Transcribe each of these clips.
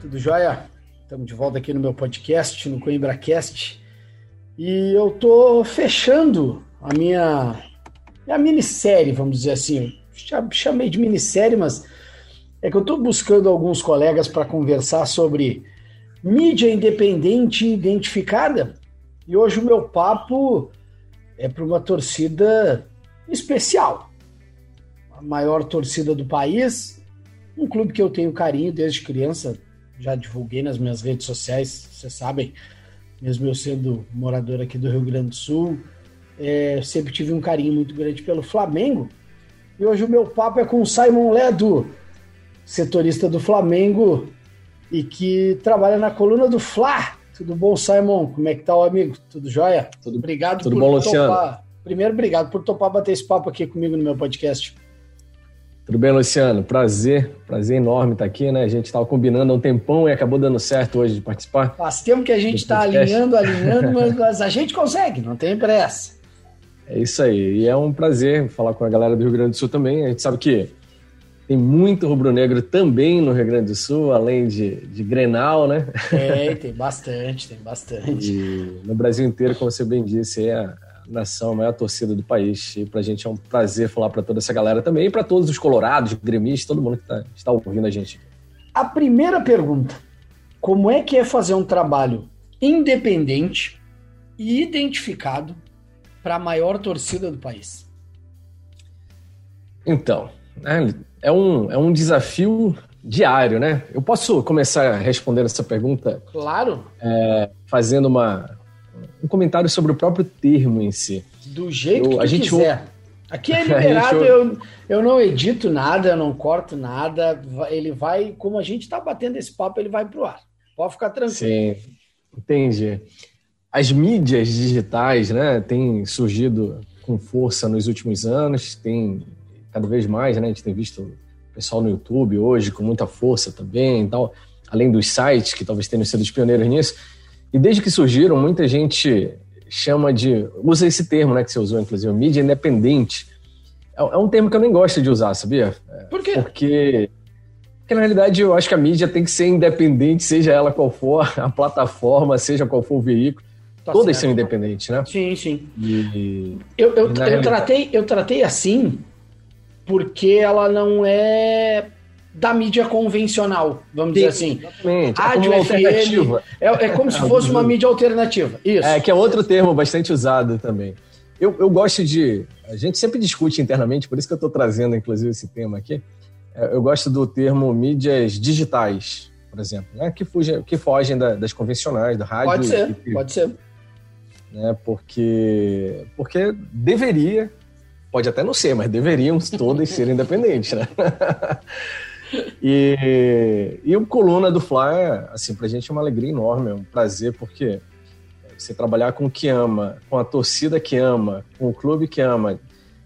Tudo jóia? Estamos de volta aqui no meu podcast, no CoimbraCast. E eu tô fechando a minha a minissérie, vamos dizer assim. Já chamei de minissérie, mas é que eu estou buscando alguns colegas para conversar sobre mídia independente identificada. E hoje o meu papo é para uma torcida especial. A maior torcida do país, um clube que eu tenho carinho desde criança, já divulguei nas minhas redes sociais, vocês sabem, mesmo eu sendo morador aqui do Rio Grande do Sul, é, sempre tive um carinho muito grande pelo Flamengo. E hoje o meu papo é com o Simon Ledo, setorista do Flamengo e que trabalha na coluna do Fla. Tudo bom, Simon? Como é que tá o amigo? Tudo jóia? Tudo, obrigado tudo por bom, topar. Luciano? Primeiro, obrigado por topar bater esse papo aqui comigo no meu podcast. Tudo bem, Luciano? Prazer, prazer enorme estar aqui, né? A gente estava combinando há um tempão e acabou dando certo hoje de participar. Faz tempo que a gente está alinhando, alinhando, mas a gente consegue, não tem pressa. É isso aí. E é um prazer falar com a galera do Rio Grande do Sul também. A gente sabe que tem muito rubro-negro também no Rio Grande do Sul, além de, de Grenal, né? É, tem bastante, tem bastante. E no Brasil inteiro, como você bem disse, é a nação, a maior torcida do país. E pra gente é um prazer falar para toda essa galera também, e para todos os colorados, gremistas, todo mundo que tá, está ouvindo a gente. A primeira pergunta, como é que é fazer um trabalho independente e identificado para a maior torcida do país? Então, né, é, um, é um desafio diário, né? Eu posso começar respondendo essa pergunta? Claro. É, fazendo uma, um comentário sobre o próprio termo em si. Do jeito eu, que a gente quiser. Aqui é liberado, eu, eu não edito nada, eu não corto nada. Ele vai, como a gente está batendo esse papo, ele vai pro ar. Pode ficar tranquilo. Sim, entendi as mídias digitais né, têm surgido com força nos últimos anos, tem cada vez mais, né, a gente tem visto o pessoal no YouTube hoje com muita força também, tal, além dos sites que talvez tenham sido os pioneiros nisso. E desde que surgiram, muita gente chama de. usa esse termo né, que você usou, inclusive, mídia independente. É, é um termo que eu nem gosto de usar, sabia? Por quê? Porque porque na realidade eu acho que a mídia tem que ser independente, seja ela qual for a plataforma, seja qual for o veículo. Tá Todas certo. são independentes, né? Sim, sim. E, eu, eu, eu, eu tratei, eu tratei assim porque ela não é da mídia convencional, vamos sim, dizer assim. Exatamente. Rádio, é FM, é, é como se fosse uma mídia alternativa. Isso. É, que é outro termo bastante usado também. Eu, eu gosto de. A gente sempre discute internamente, por isso que eu estou trazendo, inclusive, esse tema aqui. É, eu gosto do termo mídias digitais, por exemplo, né? que, fugem, que fogem da, das convencionais, da rádio. Pode ser, e, pode ser né? Porque, porque deveria, pode até não ser, mas deveriam todas ser independentes, né? e, e o Coluna do Fly, assim, pra gente é uma alegria enorme, é um prazer, porque você trabalhar com o que ama, com a torcida que ama, com o clube que ama,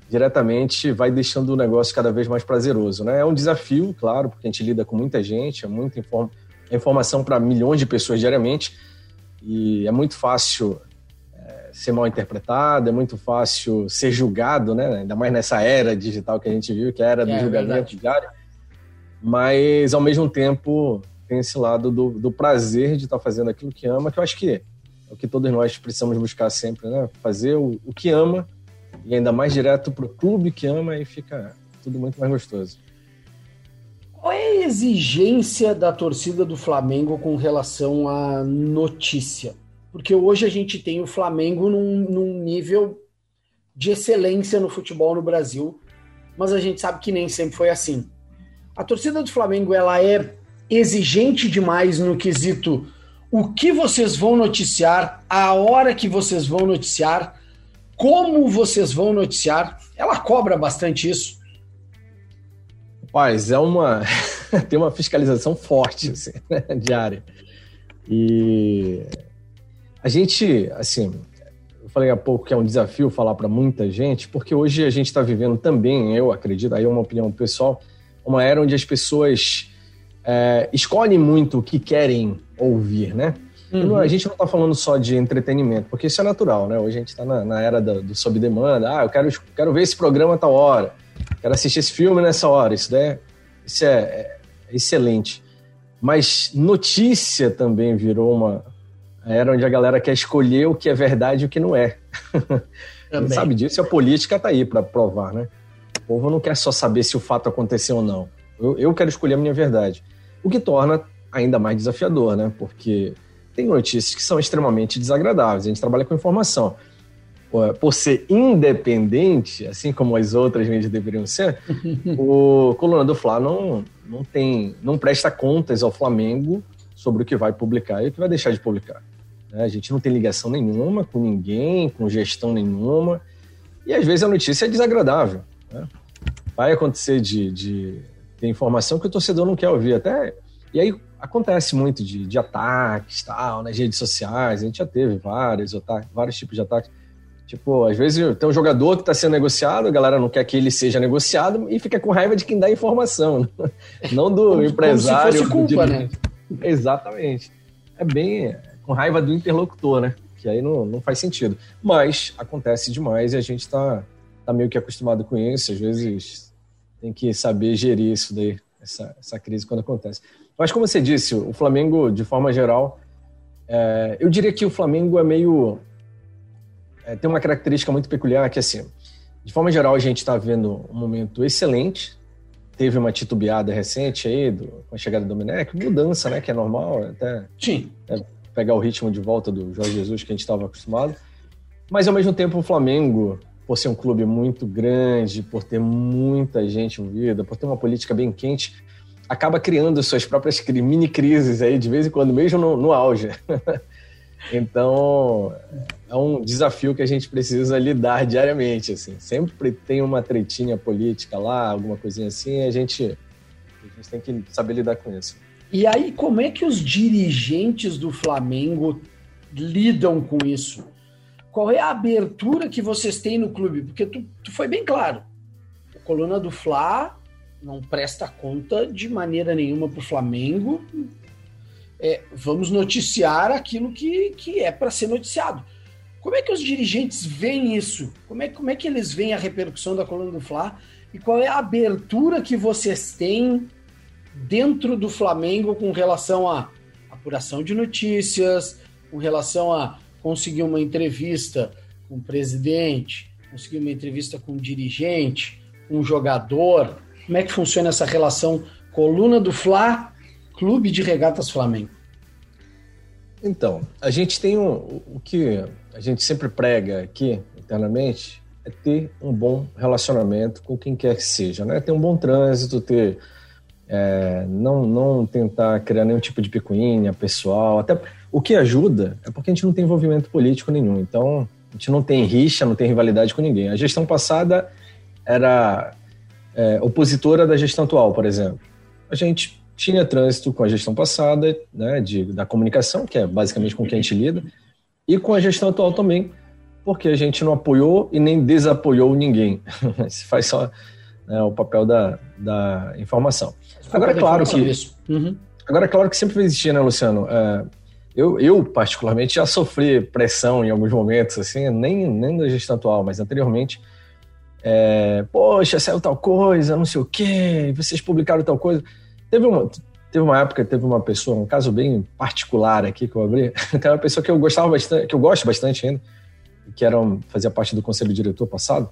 diretamente vai deixando o negócio cada vez mais prazeroso, né? É um desafio, claro, porque a gente lida com muita gente, é muita inform informação para milhões de pessoas diariamente, e é muito fácil ser mal interpretado, é muito fácil ser julgado, né? Ainda mais nessa era digital que a gente viu, que é a era do é, julgamento diário. Mas, ao mesmo tempo, tem esse lado do, do prazer de estar fazendo aquilo que ama, que eu acho que é o que todos nós precisamos buscar sempre, né? Fazer o, o que ama e ainda mais direto para o clube que ama e fica tudo muito mais gostoso. Qual é a exigência da torcida do Flamengo com relação à notícia? porque hoje a gente tem o Flamengo num, num nível de excelência no futebol no Brasil, mas a gente sabe que nem sempre foi assim. A torcida do Flamengo ela é exigente demais no quesito o que vocês vão noticiar, a hora que vocês vão noticiar, como vocês vão noticiar. Ela cobra bastante isso. Paz, é uma tem uma fiscalização forte assim, né, diária. E a gente, assim, eu falei há pouco que é um desafio falar para muita gente, porque hoje a gente está vivendo também, eu acredito, aí é uma opinião pessoal, uma era onde as pessoas é, escolhem muito o que querem ouvir, né? Uhum. A gente não está falando só de entretenimento, porque isso é natural, né? Hoje a gente está na, na, era do, do sob demanda. Ah, eu quero, quero ver esse programa a tal hora, quero assistir esse filme nessa hora. Isso, é, isso é, é excelente. Mas notícia também virou uma era onde a galera quer escolher o que é verdade e o que não é. Gente sabe disso a política está aí para provar, né? O povo não quer só saber se o fato aconteceu ou não. Eu, eu quero escolher a minha verdade. O que torna ainda mais desafiador, né? Porque tem notícias que são extremamente desagradáveis. A gente trabalha com informação. Por ser independente, assim como as outras mídias deveriam ser, o Coluna do Fla não, não tem, não presta contas ao Flamengo sobre o que vai publicar e o que vai deixar de publicar. Né? A gente não tem ligação nenhuma com ninguém, com gestão nenhuma. E às vezes a notícia é desagradável. Né? Vai acontecer de, de ter informação que o torcedor não quer ouvir. Até, e aí acontece muito de, de ataques tal, nas redes sociais. A gente já teve vários, ataques, vários tipos de ataques. Tipo, às vezes tem um jogador que está sendo negociado, a galera não quer que ele seja negociado e fica com raiva de quem dá informação, não do como, empresário. Como se fosse culpa, né? Exatamente. É bem com raiva do interlocutor, né? Que aí não, não faz sentido. Mas acontece demais e a gente está tá meio que acostumado com isso. Às vezes tem que saber gerir isso daí, essa, essa crise quando acontece. Mas como você disse, o Flamengo, de forma geral, é, eu diria que o Flamengo é meio. É, tem uma característica muito peculiar que, assim, de forma geral, a gente está vendo um momento excelente teve uma titubeada recente aí, do, com a chegada do Domenech, mudança, né, que é normal, até Sim. É, pegar o ritmo de volta do Jorge Jesus que a gente estava acostumado. Mas ao mesmo tempo o Flamengo, por ser um clube muito grande, por ter muita gente envolvida, por ter uma política bem quente, acaba criando suas próprias mini crises aí de vez em quando, mesmo no, no auge. Então, é um desafio que a gente precisa lidar diariamente, assim. Sempre tem uma tretinha política lá, alguma coisinha assim, a gente, a gente tem que saber lidar com isso. E aí, como é que os dirigentes do Flamengo lidam com isso? Qual é a abertura que vocês têm no clube? Porque tu, tu foi bem claro. A coluna do Fla não presta conta de maneira nenhuma para o Flamengo, é, vamos noticiar aquilo que, que é para ser noticiado. Como é que os dirigentes veem isso? Como é, como é que eles veem a repercussão da coluna do Fla? E qual é a abertura que vocês têm dentro do Flamengo com relação à apuração de notícias, com relação a conseguir uma entrevista com o presidente, conseguir uma entrevista com o dirigente, o jogador? Como é que funciona essa relação coluna do Fla Clube de Regatas Flamengo? Então, a gente tem um, o que a gente sempre prega aqui internamente é ter um bom relacionamento com quem quer que seja, né? Ter um bom trânsito, ter é, não, não tentar criar nenhum tipo de picuinha pessoal. Até o que ajuda é porque a gente não tem envolvimento político nenhum. Então, a gente não tem rixa, não tem rivalidade com ninguém. A gestão passada era é, opositora da gestão atual, por exemplo. A gente tinha trânsito com a gestão passada, né, de, da comunicação, que é basicamente com quem a gente lida, e com a gestão atual também, porque a gente não apoiou e nem desapoiou ninguém. Se faz só né, o papel da, da informação. Agora, é claro que. Uhum. Agora, é claro que sempre vai existir, né, Luciano? É, eu, eu, particularmente, já sofri pressão em alguns momentos, assim, nem, nem da gestão atual, mas anteriormente. É, Poxa, saiu tal coisa, não sei o quê, vocês publicaram tal coisa. Teve uma, teve uma época, teve uma pessoa, um caso bem particular aqui que eu abri, que era uma pessoa que eu gostava bastante, que eu gosto bastante ainda, que era fazia parte do conselho diretor passado,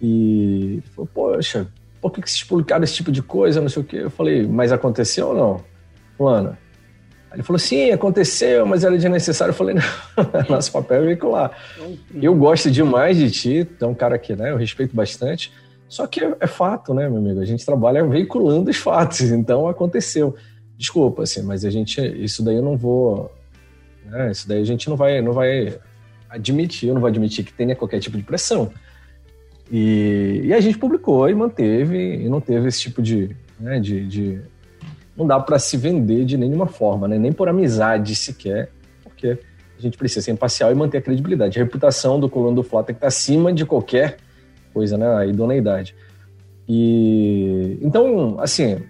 e falou, poxa, por que, que vocês publicaram esse tipo de coisa, não sei o quê? Eu falei, mas aconteceu ou não? Fulana. Ele falou, sim, aconteceu, mas era desnecessário. Eu falei, não, nosso papel é veicular. Eu gosto demais de ti, é um cara que né, eu respeito bastante, só que é, é, fato, né, meu amigo? A gente trabalha veiculando os fatos, então aconteceu. Desculpa, assim, mas a gente, isso daí eu não vou, né, isso daí a gente não vai, não vai admitir, eu não vou admitir que tenha qualquer tipo de pressão. E, e a gente publicou e manteve, e não teve esse tipo de, né, de, de não dá para se vender de nenhuma forma, né, nem por amizade sequer, porque a gente precisa ser imparcial e manter a credibilidade. A reputação do Coluna do Flá tem que estar acima de qualquer coisa, né? A idoneidade. E então, assim,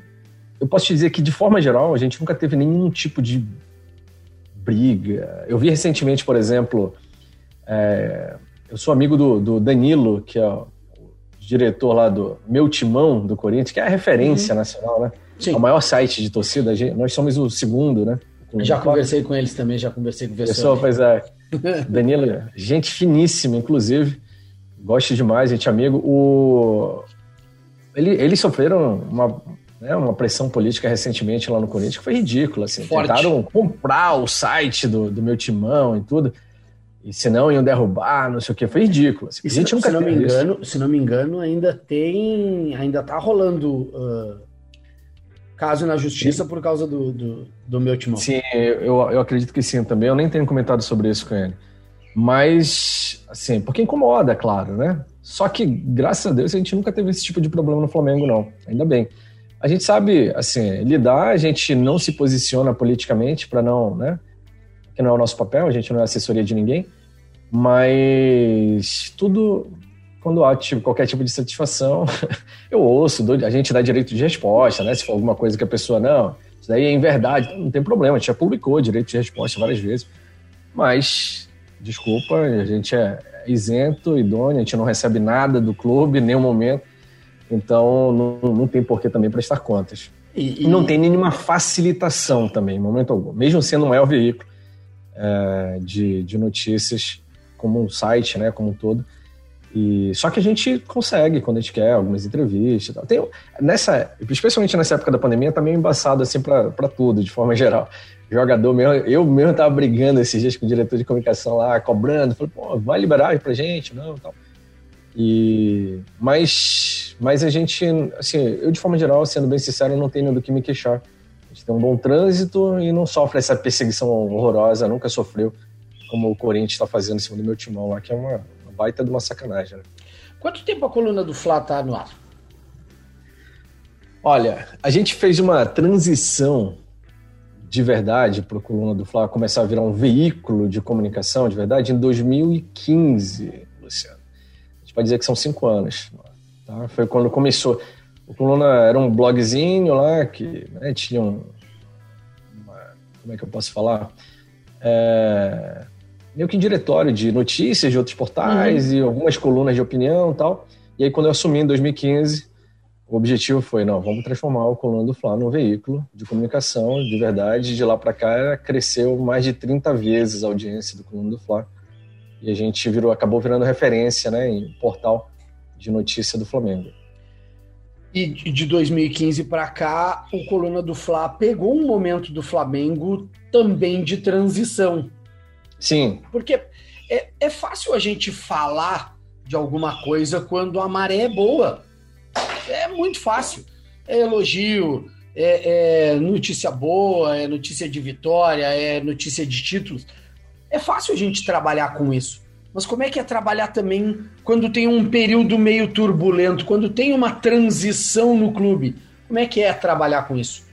eu posso te dizer que de forma geral a gente nunca teve nenhum tipo de briga. Eu vi recentemente, por exemplo, é, eu sou amigo do, do, Danilo, que é o diretor lá do Meu Timão do Corinthians, que é a referência uhum. nacional, né? Sim. É o maior site de torcida. Nós somos o segundo, né? Já conversei com eles também, já conversei com o Pessoal, pois é. Danilo, gente finíssima, inclusive. Gosto demais, gente amigo. O... Ele, eles sofreram uma, né, uma pressão política recentemente lá no Corinthians que foi ridícula. Assim. Tentaram comprar o site do, do meu timão e tudo. E se não iam derrubar, não sei o que, foi ridículo. Assim. Se, se não me engano, se não me engano, ainda tem, ainda tá rolando uh, caso na justiça por causa do, do, do, meu timão. Sim, eu, eu acredito que sim também. Eu nem tenho comentado sobre isso com ele. Mas, assim, porque incomoda, claro, né? Só que, graças a Deus, a gente nunca teve esse tipo de problema no Flamengo, não. Ainda bem. A gente sabe, assim, lidar, a gente não se posiciona politicamente para não, né? Que não é o nosso papel, a gente não é assessoria de ninguém. Mas tudo quando há tipo, qualquer tipo de satisfação, eu ouço, a gente dá direito de resposta, né? Se for alguma coisa que a pessoa, não, isso daí é em verdade, não tem problema, a gente já publicou direito de resposta várias vezes. Mas, desculpa, a gente é isento, idôneo, a gente não recebe nada do clube em nenhum momento, então não, não tem porquê também prestar contas. E, e, não tem nenhuma facilitação também, em momento algum, mesmo sendo um maior veículo é, de, de notícias, como um site, né, como um todo, e, só que a gente consegue quando a gente quer algumas entrevistas. Tal. Tem, nessa, especialmente nessa época da pandemia, tá meio embaçado assim para tudo, de forma geral. Jogador mesmo, eu mesmo tava brigando esses dias com o diretor de comunicação lá, cobrando, falei, pô, vai liberar pra gente, não, tal. E, mas, mas a gente, assim, eu de forma geral, sendo bem sincero, não tenho do que me queixar. A gente tem um bom trânsito e não sofre essa perseguição horrorosa, nunca sofreu, como o Corinthians está fazendo em cima do meu timão lá, que é uma, baita de uma sacanagem. Né? Quanto tempo a coluna do Flá tá no ar? Olha, a gente fez uma transição de verdade para a coluna do Flá começar a virar um veículo de comunicação de verdade em 2015, Luciano. A gente pode dizer que são cinco anos. Tá? Foi quando começou. O coluna era um blogzinho lá que né, tinha um. Uma, como é que eu posso falar? É, meio que em diretório de notícias de outros portais uhum. e algumas colunas de opinião e tal. E aí, quando eu assumi em 2015, o objetivo foi, não, vamos transformar o Coluna do Fla num veículo de comunicação de verdade. De lá para cá, cresceu mais de 30 vezes a audiência do Coluna do Fla. E a gente virou, acabou virando referência né, em portal de notícia do Flamengo. E de 2015 para cá, o Coluna do Fla pegou um momento do Flamengo também de transição. Sim. Porque é, é fácil a gente falar de alguma coisa quando a maré é boa. É muito fácil. É elogio, é, é, notícia boa, é notícia de vitória, é notícia de títulos. É fácil a gente trabalhar com isso. Mas como é que é trabalhar também quando tem um período meio turbulento, quando tem uma transição no clube? Como é que é trabalhar com isso?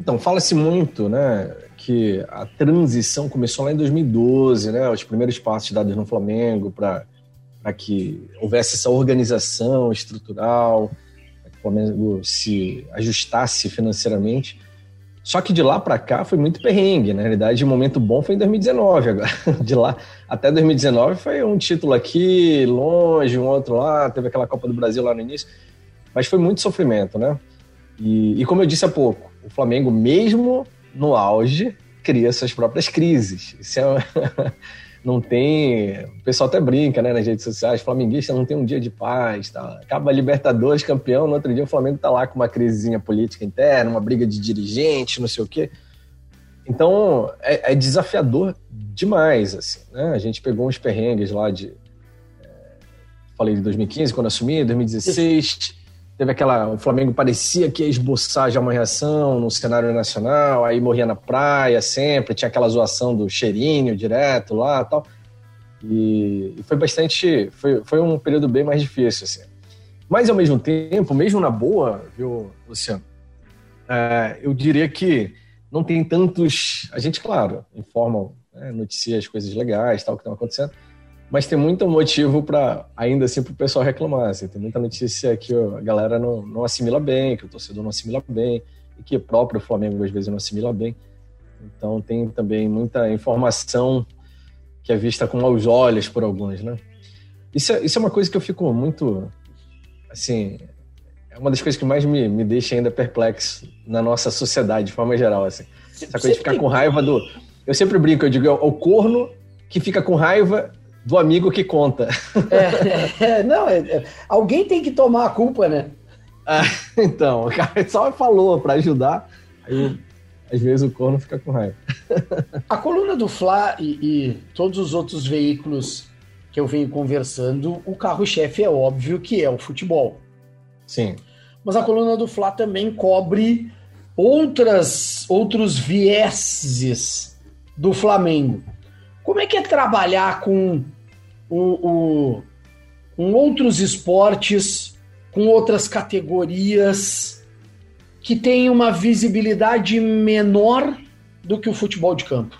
Então, fala-se muito, né, que a transição começou lá em 2012, né? Os primeiros passos dados no Flamengo para que houvesse essa organização estrutural, que o Flamengo se ajustasse financeiramente. Só que de lá para cá foi muito perrengue. Na realidade, o momento bom foi em 2019 agora. De lá até 2019 foi um título aqui, longe, um outro lá, teve aquela Copa do Brasil lá no início. Mas foi muito sofrimento, né? E, e como eu disse há pouco, o Flamengo, mesmo no auge, cria suas próprias crises. Isso é não tem. O pessoal até brinca, né, nas redes sociais. Flamenguista não tem um dia de paz, tá? Acaba Libertadores campeão, no outro dia o Flamengo tá lá com uma crisezinha política interna, uma briga de dirigente, não sei o quê. Então é, é desafiador demais, assim, né? A gente pegou uns perrengues lá de. É, falei de 2015 quando assumi, 2016 teve aquela. O Flamengo parecia que ia esboçar já uma reação no cenário nacional, aí morria na praia sempre, tinha aquela zoação do cheirinho direto lá tal. E, e foi bastante. Foi, foi um período bem mais difícil, assim. Mas ao mesmo tempo, mesmo na boa, viu, Luciano? É, eu diria que não tem tantos. A gente, claro, informa, né, noticia as coisas legais, tal, que estão acontecendo mas tem muito motivo para ainda assim para o pessoal reclamar. Assim. Tem muita notícia que a galera não, não assimila bem, que o torcedor não assimila bem, e que o próprio Flamengo às vezes não assimila bem. Então tem também muita informação que é vista com maus olhos por alguns, né? Isso é, isso é uma coisa que eu fico muito, assim, é uma das coisas que mais me, me deixa ainda perplexo na nossa sociedade, de forma geral, assim. Essa coisa de ficar com raiva do... Eu sempre brinco, eu digo, é o corno que fica com raiva do amigo que conta. É, é, não, é, é, alguém tem que tomar a culpa, né? Ah, então, o cara só falou para ajudar, aí às vezes o corno fica com raiva. A coluna do Fla e, e todos os outros veículos que eu venho conversando, o carro-chefe é óbvio que é o futebol. Sim. Mas a coluna do Fla também cobre outras outros vieses do Flamengo. Como é que é trabalhar com, o, o, com outros esportes, com outras categorias que têm uma visibilidade menor do que o futebol de campo?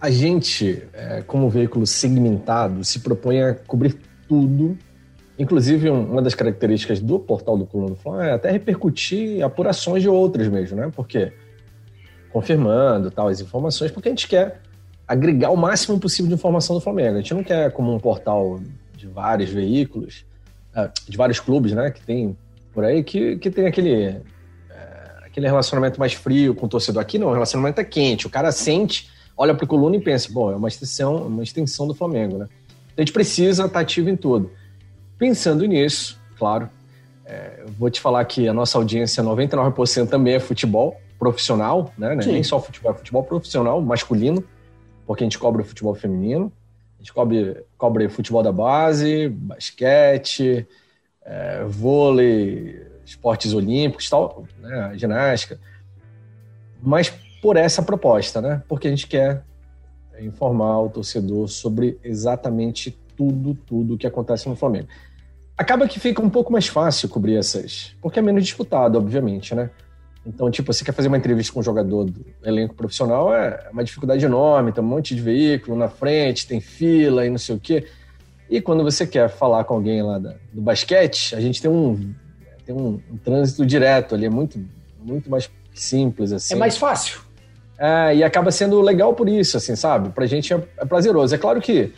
A gente, é, como veículo segmentado, se propõe a cobrir tudo. Inclusive, uma das características do portal do Coluna do é até repercutir apurações de outras mesmo, né? Porque confirmando tal as informações, porque a gente quer agregar o máximo possível de informação do Flamengo. A gente não quer como um portal de vários veículos, ah, de vários clubes, né, que tem por aí, que, que tem aquele, é, aquele relacionamento mais frio com o torcedor. Aqui não, o relacionamento é quente. O cara sente, olha para o coluna e pensa, bom, é uma extensão, uma extensão do Flamengo, né? Então, a gente precisa estar ativo em tudo. Pensando nisso, claro, é, vou te falar que a nossa audiência, 99% também é futebol profissional, né? Nem só futebol, é futebol profissional, masculino porque a gente cobra o futebol feminino, a gente cobre, cobre futebol da base, basquete, é, vôlei, esportes olímpicos, tal, né, ginástica, mas por essa proposta, né? Porque a gente quer informar o torcedor sobre exatamente tudo, tudo que acontece no Flamengo. Acaba que fica um pouco mais fácil cobrir essas, porque é menos disputado, obviamente, né? Então, tipo, você quer fazer uma entrevista com um jogador do elenco profissional, é uma dificuldade enorme, tem um monte de veículo na frente, tem fila e não sei o quê. E quando você quer falar com alguém lá da, do basquete, a gente tem um, tem um, um, trânsito direto ali, é muito, muito mais simples, assim. É mais fácil. É, e acaba sendo legal por isso, assim, sabe? Pra gente é, é prazeroso. É claro que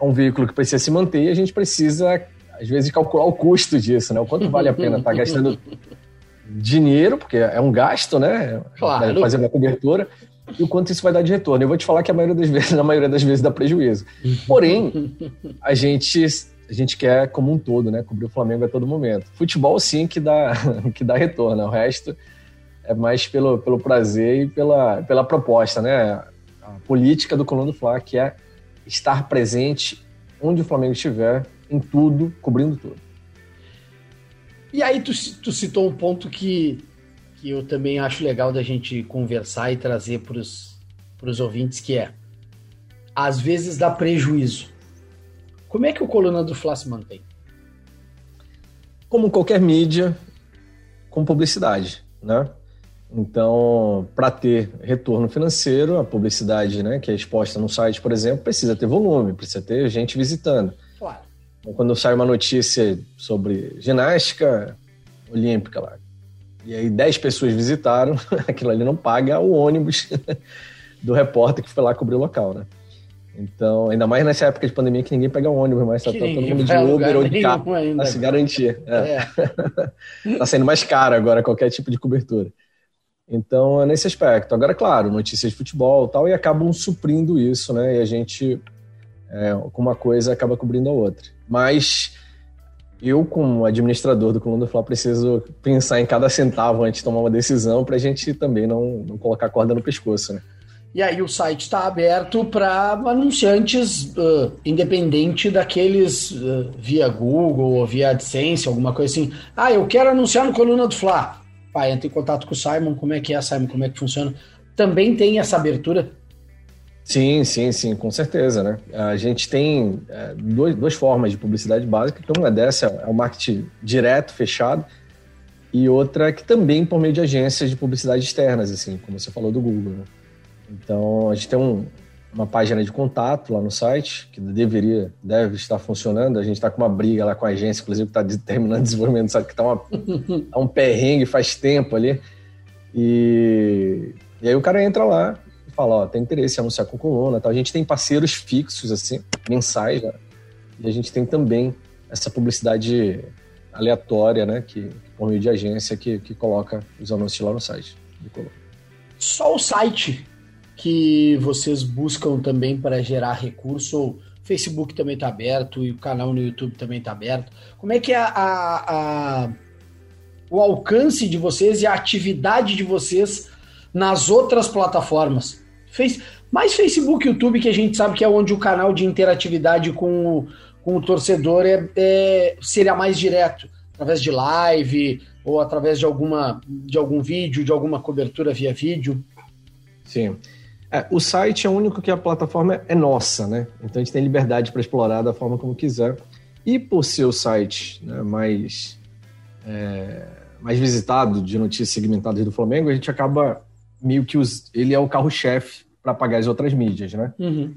é um veículo que precisa se manter e a gente precisa, às vezes, calcular o custo disso, né? O quanto vale a pena estar tá gastando dinheiro, porque é um gasto, né? Claro. Fazer uma cobertura, e o quanto isso vai dar de retorno. Eu vou te falar que a maioria das vezes, na maioria das vezes, dá prejuízo. Porém, a gente, a gente quer, como um todo, né? Cobrir o Flamengo a todo momento. Futebol, sim, que dá, que dá retorno. O resto é mais pelo, pelo prazer e pela, pela proposta, né? A política do Coluna do Fla, que é estar presente onde o Flamengo estiver, em tudo, cobrindo tudo. E aí tu, tu citou um ponto que, que eu também acho legal da gente conversar e trazer para os ouvintes, que é às vezes dá prejuízo. Como é que o Coluna do Fla se mantém? Como qualquer mídia, com publicidade, né? Então, para ter retorno financeiro, a publicidade né, que é exposta no site, por exemplo, precisa ter volume, precisa ter gente visitando. Claro. Então, quando sai uma notícia sobre ginástica olímpica lá, e aí 10 pessoas visitaram, aquilo ali não paga o ônibus do repórter que foi lá cobrir o local, né? Então, ainda mais nessa época de pandemia que ninguém pega o ônibus, mas tá todo mundo de Uber ou de carro para se garantir. É. É. tá sendo mais caro agora qualquer tipo de cobertura. Então, é nesse aspecto. Agora, claro, notícias de futebol e tal, e acabam suprindo isso, né? E a gente, é, com uma coisa, acaba cobrindo a outra. Mas eu, como administrador do Coluna do Fla, preciso pensar em cada centavo antes de tomar uma decisão para a gente também não, não colocar corda no pescoço, né? E aí o site está aberto para anunciantes uh, independente daqueles uh, via Google ou via AdSense, alguma coisa assim. Ah, eu quero anunciar no Coluna do Fla. Pai, entra em contato com o Simon, como é que é, Simon, como é que funciona. Também tem essa abertura Sim, sim, sim, com certeza, né? A gente tem é, dois, duas formas de publicidade básica, que uma dessa é o marketing direto, fechado, e outra que também por meio de agências de publicidade externas, assim, como você falou do Google. Né? Então, a gente tem um, uma página de contato lá no site, que deveria, deve estar funcionando. A gente está com uma briga lá com a agência, inclusive, que está terminando o desenvolvimento, sabe que está tá um perrengue faz tempo ali. E, e aí o cara entra lá, fala, ó, tem interesse em anunciar com coluna, tal. A gente tem parceiros fixos, assim, mensais, né? E a gente tem também essa publicidade aleatória, né? Que, por meio de agência que, que coloca os anúncios lá no site do Coluna. Só o site que vocês buscam também para gerar recurso, ou Facebook também está aberto e o canal no YouTube também está aberto. Como é que é a, a, a, o alcance de vocês e a atividade de vocês nas outras plataformas? Face, mais Facebook e YouTube, que a gente sabe que é onde o canal de interatividade com o, com o torcedor é, é, seria mais direto, através de live ou através de, alguma, de algum vídeo, de alguma cobertura via vídeo. Sim. É, o site é o único que a plataforma é nossa, né? Então a gente tem liberdade para explorar da forma como quiser. E por ser o site né, mais, é, mais visitado de notícias segmentadas do Flamengo, a gente acaba meio que os, ele é o carro-chefe para pagar as outras mídias, né? Uhum.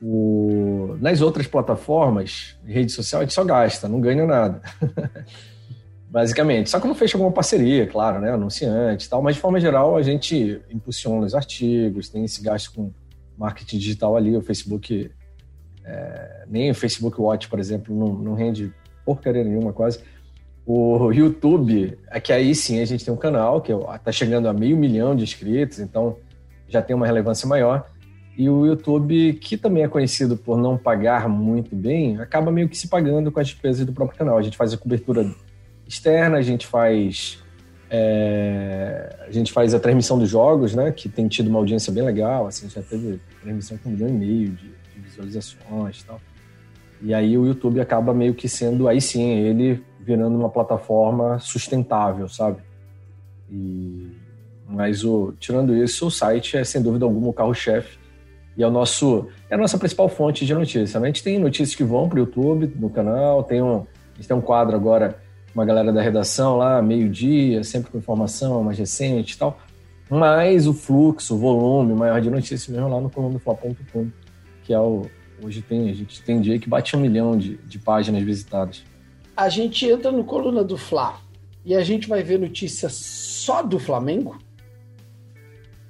O, nas outras plataformas, rede social, a gente só gasta, não ganha nada. basicamente. Só que não fecha alguma parceria, claro, né? Anunciante e tal, mas de forma geral a gente impulsiona os artigos, tem esse gasto com marketing digital ali, o Facebook, é, nem o Facebook Watch, por exemplo, não, não rende porcaria nenhuma quase. O YouTube, é que aí sim a gente tem um canal que está chegando a meio milhão de inscritos, então já tem uma relevância maior. E o YouTube, que também é conhecido por não pagar muito bem, acaba meio que se pagando com as despesas do próprio canal. A gente faz a cobertura externa, a gente faz é, a gente faz a transmissão dos jogos, né? Que tem tido uma audiência bem legal, assim, já teve transmissão com um milhão e meio de, de visualizações e tal. E aí o YouTube acaba meio que sendo, aí sim, ele virando uma plataforma sustentável, sabe? E, mas o, tirando isso, o site é sem dúvida alguma o carro-chefe e é o nosso é a nossa principal fonte de notícias. A gente tem notícias que vão para o YouTube, no canal, tem um, a gente tem um quadro agora uma galera da redação lá, meio-dia, sempre com informação mais recente e tal. Mas o fluxo, o volume maior de notícias mesmo lá no colunadofla.com, que é o. Hoje tem, a gente tem dia que bate um milhão de, de páginas visitadas. A gente entra no Coluna do Fla e a gente vai ver notícias só do Flamengo?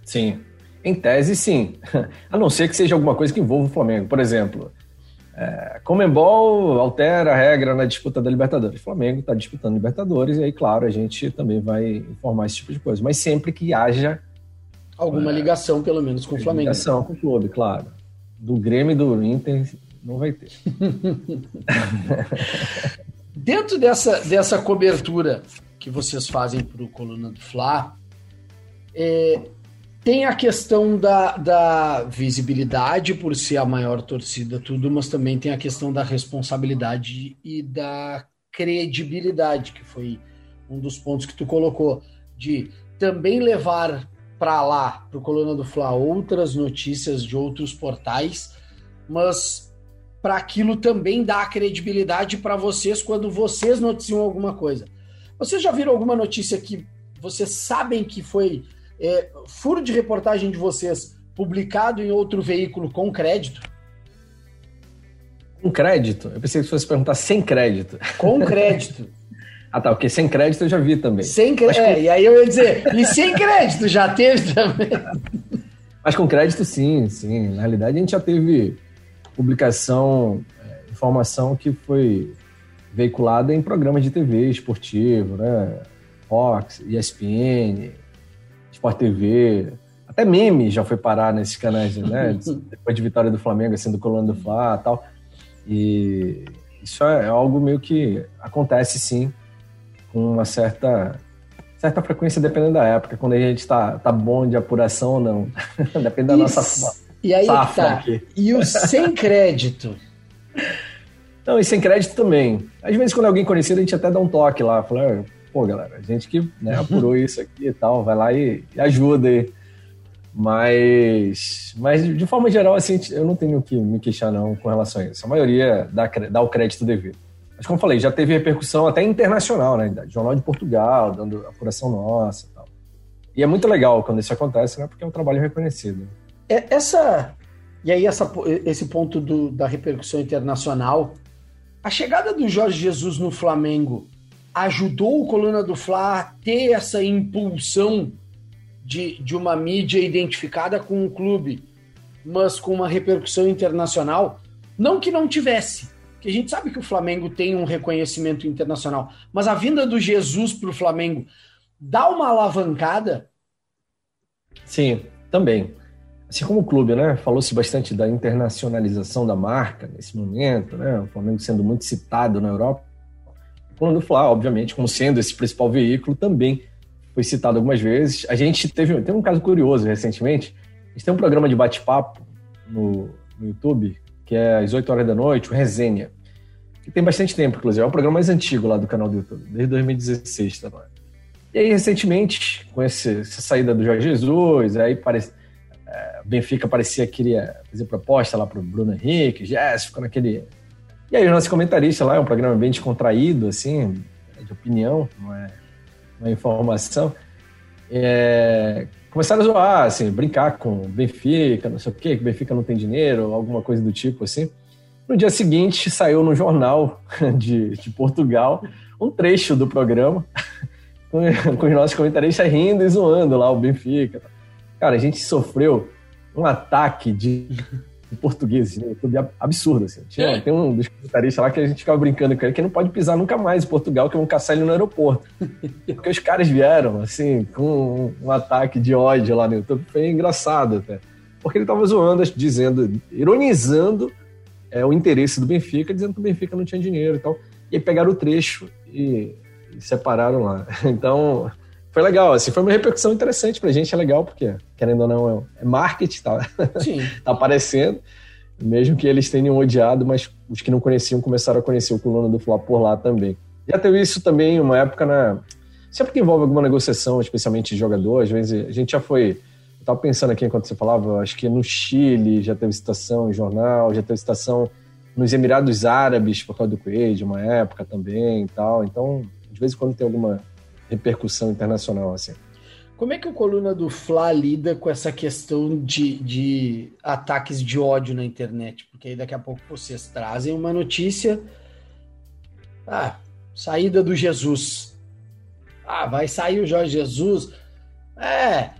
Sim. Em tese, sim. A não ser que seja alguma coisa que envolva o Flamengo. Por exemplo, é, Comembol altera a regra na disputa da Libertadores. O Flamengo está disputando Libertadores e aí, claro, a gente também vai informar esse tipo de coisa. Mas sempre que haja alguma é, ligação, pelo menos, com o Flamengo. Ligação com o clube, claro. Do Grêmio e do Inter não vai ter. Dentro dessa, dessa cobertura que vocês fazem para o Coluna do Fla, é, tem a questão da, da visibilidade, por ser a maior torcida, tudo, mas também tem a questão da responsabilidade e da credibilidade, que foi um dos pontos que tu colocou, de também levar para lá, para o Coluna do Fla, outras notícias de outros portais, mas para aquilo também dar credibilidade para vocês quando vocês noticiam alguma coisa. Vocês já viram alguma notícia que vocês sabem que foi é, furo de reportagem de vocês publicado em outro veículo com crédito? Com crédito? Eu pensei que fosse perguntar sem crédito. Com crédito. ah, tá, porque sem crédito eu já vi também. Sem crédito. É, e aí eu ia dizer, e sem crédito já teve também. Mas com crédito, sim, sim. Na realidade, a gente já teve publicação, é, informação que foi veiculada em programas de TV esportivo, né? Fox, ESPN, Sport TV, até meme já foi parar nesses canais, né? Depois de vitória do Flamengo, assim, do Colônia do Fla e tal. E isso é algo meio que acontece, sim, com uma certa certa frequência dependendo da época, quando a gente tá, tá bom de apuração ou não. Depende da Isso. nossa E aí tá. Aqui. E o sem crédito? Não, e sem crédito também. Às vezes, quando é alguém conhecido, a gente até dá um toque lá. Fala, pô, galera, a gente que né, apurou isso aqui e tal, vai lá e, e, ajuda aí. Mas, mas, de forma geral, assim, eu não tenho que me queixar não com relação a isso. A maioria dá, dá o crédito devido. Mas, como eu falei, já teve repercussão até internacional, né? Jornal de Portugal, dando apuração nossa e tal. E é muito legal quando isso acontece, né? Porque é um trabalho reconhecido. É, essa... E aí, essa, esse ponto do, da repercussão internacional, a chegada do Jorge Jesus no Flamengo ajudou o Coluna do Fla a ter essa impulsão de, de uma mídia identificada com o clube, mas com uma repercussão internacional. Não que não tivesse, Porque a gente sabe que o Flamengo tem um reconhecimento internacional, mas a vinda do Jesus para o Flamengo dá uma alavancada? Sim, também. Assim como o clube, né? Falou-se bastante da internacionalização da marca nesse momento, né? O Flamengo sendo muito citado na Europa. Quando falar, obviamente, como sendo esse principal veículo, também foi citado algumas vezes. A gente teve, teve um caso curioso recentemente. A gente tem um programa de bate-papo no, no YouTube, que é às 8 horas da noite, o Resenha, que tem bastante tempo, inclusive. É o programa mais antigo lá do canal do YouTube, desde 2016 tá E aí, recentemente, com esse, essa saída do Jorge Jesus, aí parece, é, Benfica parecia que queria fazer proposta lá para o Bruno Henrique, Jéssica, ficou naquele. E aí, o nosso comentarista lá, é um programa bem descontraído, assim, de opinião, não é, uma é informação. É, começaram a zoar, assim, brincar com Benfica, não sei o quê, que Benfica não tem dinheiro, alguma coisa do tipo, assim. No dia seguinte, saiu no jornal de, de Portugal um trecho do programa com, com os nossos comentaristas rindo e zoando lá o Benfica. Cara, a gente sofreu um ataque de portugueses no YouTube absurdo. Assim. Tinha, é. Tem um dos comentaristas lá que a gente ficava brincando com ele que não pode pisar nunca mais em Portugal, que vão caçar ele no aeroporto. Porque os caras vieram, assim, com um, ataque de ódio lá no YouTube. Foi engraçado até. Porque ele tava zoando, dizendo, ironizando é, o interesse do Benfica, dizendo que o Benfica não tinha dinheiro e tal. E aí pegaram o trecho e, e separaram lá. Então, foi legal, assim, foi uma repercussão interessante pra gente, é legal, porque, querendo ou não, é marketing, tá, tá aparecendo, mesmo que eles tenham odiado, mas os que não conheciam começaram a conhecer o Coluna do Fla por lá também. Já teve isso também uma época na... Sempre que envolve alguma negociação, especialmente de jogador, às vezes a gente já foi... Eu tava pensando aqui enquanto você falava, acho que no Chile já teve citação em jornal, já teve citação nos Emirados Árabes por causa do Coelho, uma época também e tal. Então, de vez em quando tem alguma repercussão internacional, assim. Como é que o Coluna do Fla lida com essa questão de, de ataques de ódio na internet? Porque aí daqui a pouco vocês trazem uma notícia. Ah, saída do Jesus. Ah, vai sair o Jorge Jesus. É,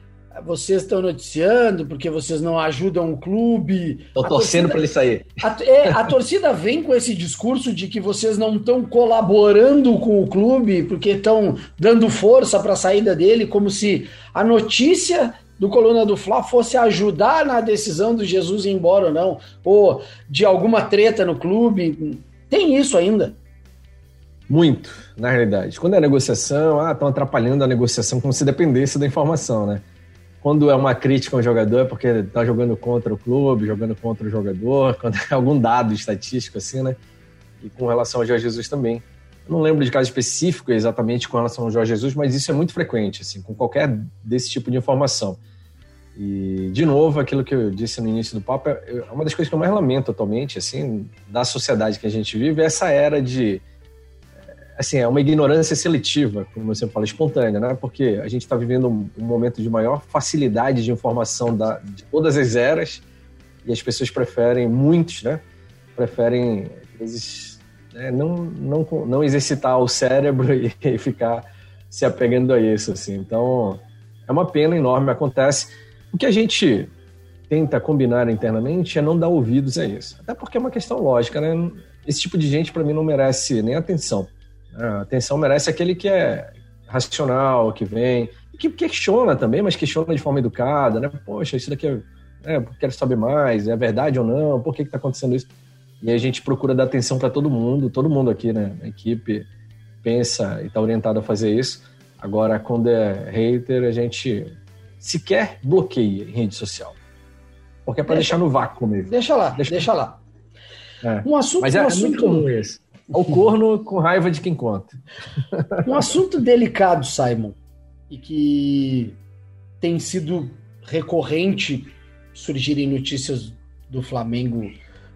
vocês estão noticiando porque vocês não ajudam o clube. Estou torcendo para ele sair. A, é, a torcida vem com esse discurso de que vocês não estão colaborando com o clube porque estão dando força para a saída dele, como se a notícia do Coluna do Fla fosse ajudar na decisão do Jesus ir embora ou não, ou de alguma treta no clube. Tem isso ainda. Muito, na realidade. Quando é negociação, ah, estão atrapalhando a negociação como se dependesse da informação, né? Quando é uma crítica ao jogador é porque está jogando contra o clube, jogando contra o jogador, quando é algum dado estatístico assim, né? E com relação ao Jorge Jesus também. Eu não lembro de caso específico exatamente com relação ao Jorge Jesus, mas isso é muito frequente, assim, com qualquer desse tipo de informação. E, de novo, aquilo que eu disse no início do papo, é, é uma das coisas que eu mais lamento atualmente, assim, da sociedade que a gente vive, é essa era de assim, é uma ignorância seletiva, como você fala, espontânea, né? Porque a gente está vivendo um, momento de maior facilidade de informação da, de todas as eras e as pessoas preferem, muitos, né? Preferem, às vezes, né? não, não, não exercitar o cérebro e, e ficar se apegando a isso, assim. Então, é uma pena enorme, acontece. O que a gente tenta combinar internamente é não dar ouvidos a isso. Até porque é uma questão lógica, né? Esse tipo de gente, para mim, não merece nem atenção. A atenção merece aquele que é racional, que vem, que questiona também, mas questiona de forma educada, né? Poxa, isso daqui é, é quero saber mais, é verdade ou não? Por que está acontecendo isso? E a gente procura dar atenção para todo mundo, todo mundo aqui, né? A equipe pensa e está orientado a fazer isso. Agora, quando é hater, a gente sequer bloqueia em rede social. Porque é para deixar no vácuo mesmo. Deixa lá, deixa, deixa lá. É. Um assunto, Mas é, um assunto... é muito comum esse. O corno com raiva de quem conta. Um assunto delicado, Simon, e que tem sido recorrente surgirem notícias do Flamengo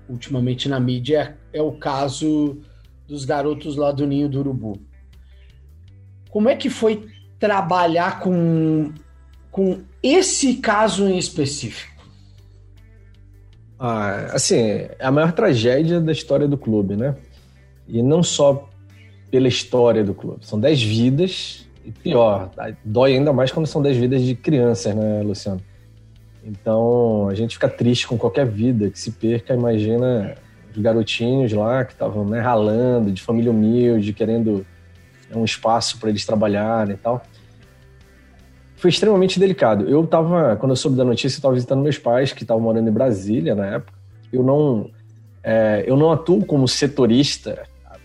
ultimamente na mídia é, o caso dos garotos lá do Ninho do Urubu. Como é que foi trabalhar com, com esse caso em específico? Ah, assim, é a maior tragédia da história do clube, né? E não só pela história do clube. São dez vidas, e pior, dói ainda mais quando são dez vidas de crianças, né, Luciano? Então a gente fica triste com qualquer vida que se perca, imagina os garotinhos lá que estavam né, ralando, de família humilde, querendo um espaço para eles trabalharem e tal. Foi extremamente delicado. Eu estava, quando eu soube da notícia, eu estava visitando meus pais que estavam morando em Brasília na época. Eu não, é, eu não atuo como setorista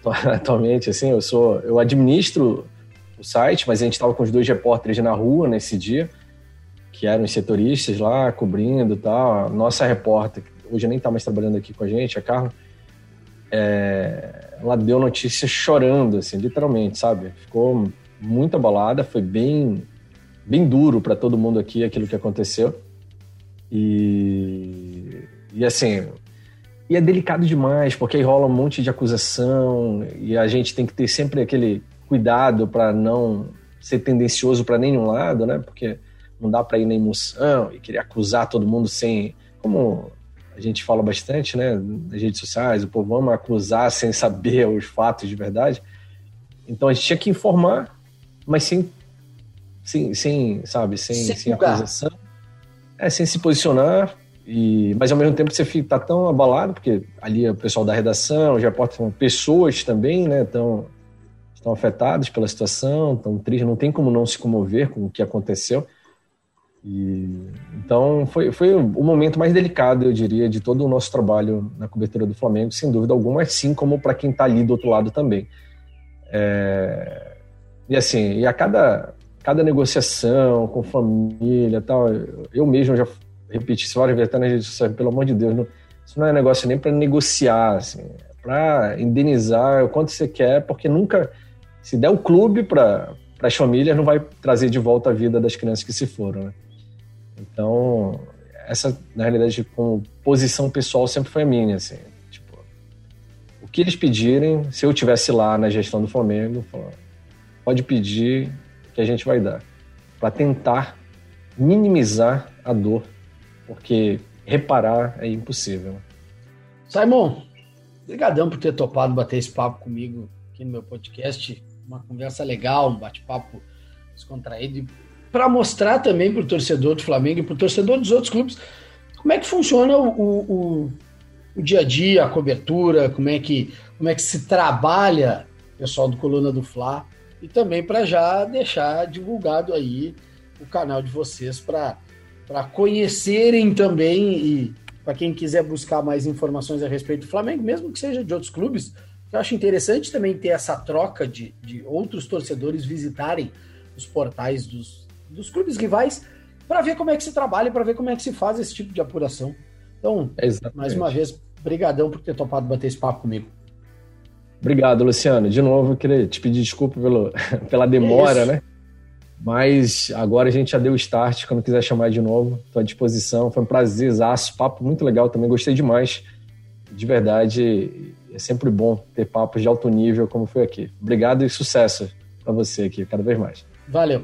atualmente, assim. Eu sou, eu administro o site, mas a gente estava com os dois repórteres na rua nesse dia, que eram os setoristas lá cobrindo, tal. Nossa repórter, hoje nem está mais trabalhando aqui com a gente, a Carla, é, ela deu notícia chorando, assim, literalmente, sabe? Ficou muito abalada, foi bem, bem duro para todo mundo aqui aquilo que aconteceu. E, e assim, e é delicado demais, porque aí rola um monte de acusação e a gente tem que ter sempre aquele cuidado para não ser tendencioso para nenhum lado, né? Porque não dá para ir na emoção e querer acusar todo mundo sem, como a gente fala bastante, né, nas redes sociais, o povo ama acusar sem saber os fatos de verdade. Então a gente tinha que informar, mas sem, sem, sem sabe, sem, sem, sem acusação, é, sem se posicionar. E, mas ao mesmo tempo você fica tá tão abalado, porque ali é o pessoal da redação, os repórteres são pessoas também, né, tão, estão afetados pela situação, estão tristes, não tem como não se comover com o que aconteceu. E, então foi, foi o momento mais delicado, eu diria, de todo o nosso trabalho na cobertura do Flamengo, sem dúvida alguma, assim como para quem está ali do outro lado também. É, e assim, e a cada, cada negociação com família tal, eu mesmo já repeti isso várias vezes até nas redes pelo amor de Deus, não, isso não é negócio nem para negociar, assim, é para indenizar o quanto você quer, porque nunca, se der o clube para as famílias, não vai trazer de volta a vida das crianças que se foram, né? Então, essa, na realidade, com posição pessoal sempre foi a minha, assim. Tipo, o que eles pedirem, se eu tivesse lá na gestão do Flamengo, pode pedir que a gente vai dar. Para tentar minimizar a dor, porque reparar é impossível. Simon, obrigadão por ter topado bater esse papo comigo aqui no meu podcast. Uma conversa legal, um bate-papo descontraído para mostrar também para o torcedor do Flamengo e para o torcedor dos outros clubes como é que funciona o, o, o, dia a dia, a cobertura, como é que, como é que se trabalha o pessoal do Coluna do Fla e também para já deixar divulgado aí o canal de vocês para conhecerem também e para quem quiser buscar mais informações a respeito do Flamengo, mesmo que seja de outros clubes, eu acho interessante também ter essa troca de, de outros torcedores visitarem os portais dos, dos clubes rivais para ver como é que se trabalha, para ver como é que se faz esse tipo de apuração. Então, Exatamente. mais uma vez, brigadão por ter topado bater esse papo comigo. Obrigado, Luciano. De novo, eu queria te pedir desculpa pelo, pela demora, é né? Mas agora a gente já deu start. Quando quiser chamar de novo, estou à disposição. Foi um prazer, papo muito legal também. Gostei demais. De verdade, é sempre bom ter papos de alto nível como foi aqui. Obrigado e sucesso para você aqui, cada vez mais. Valeu.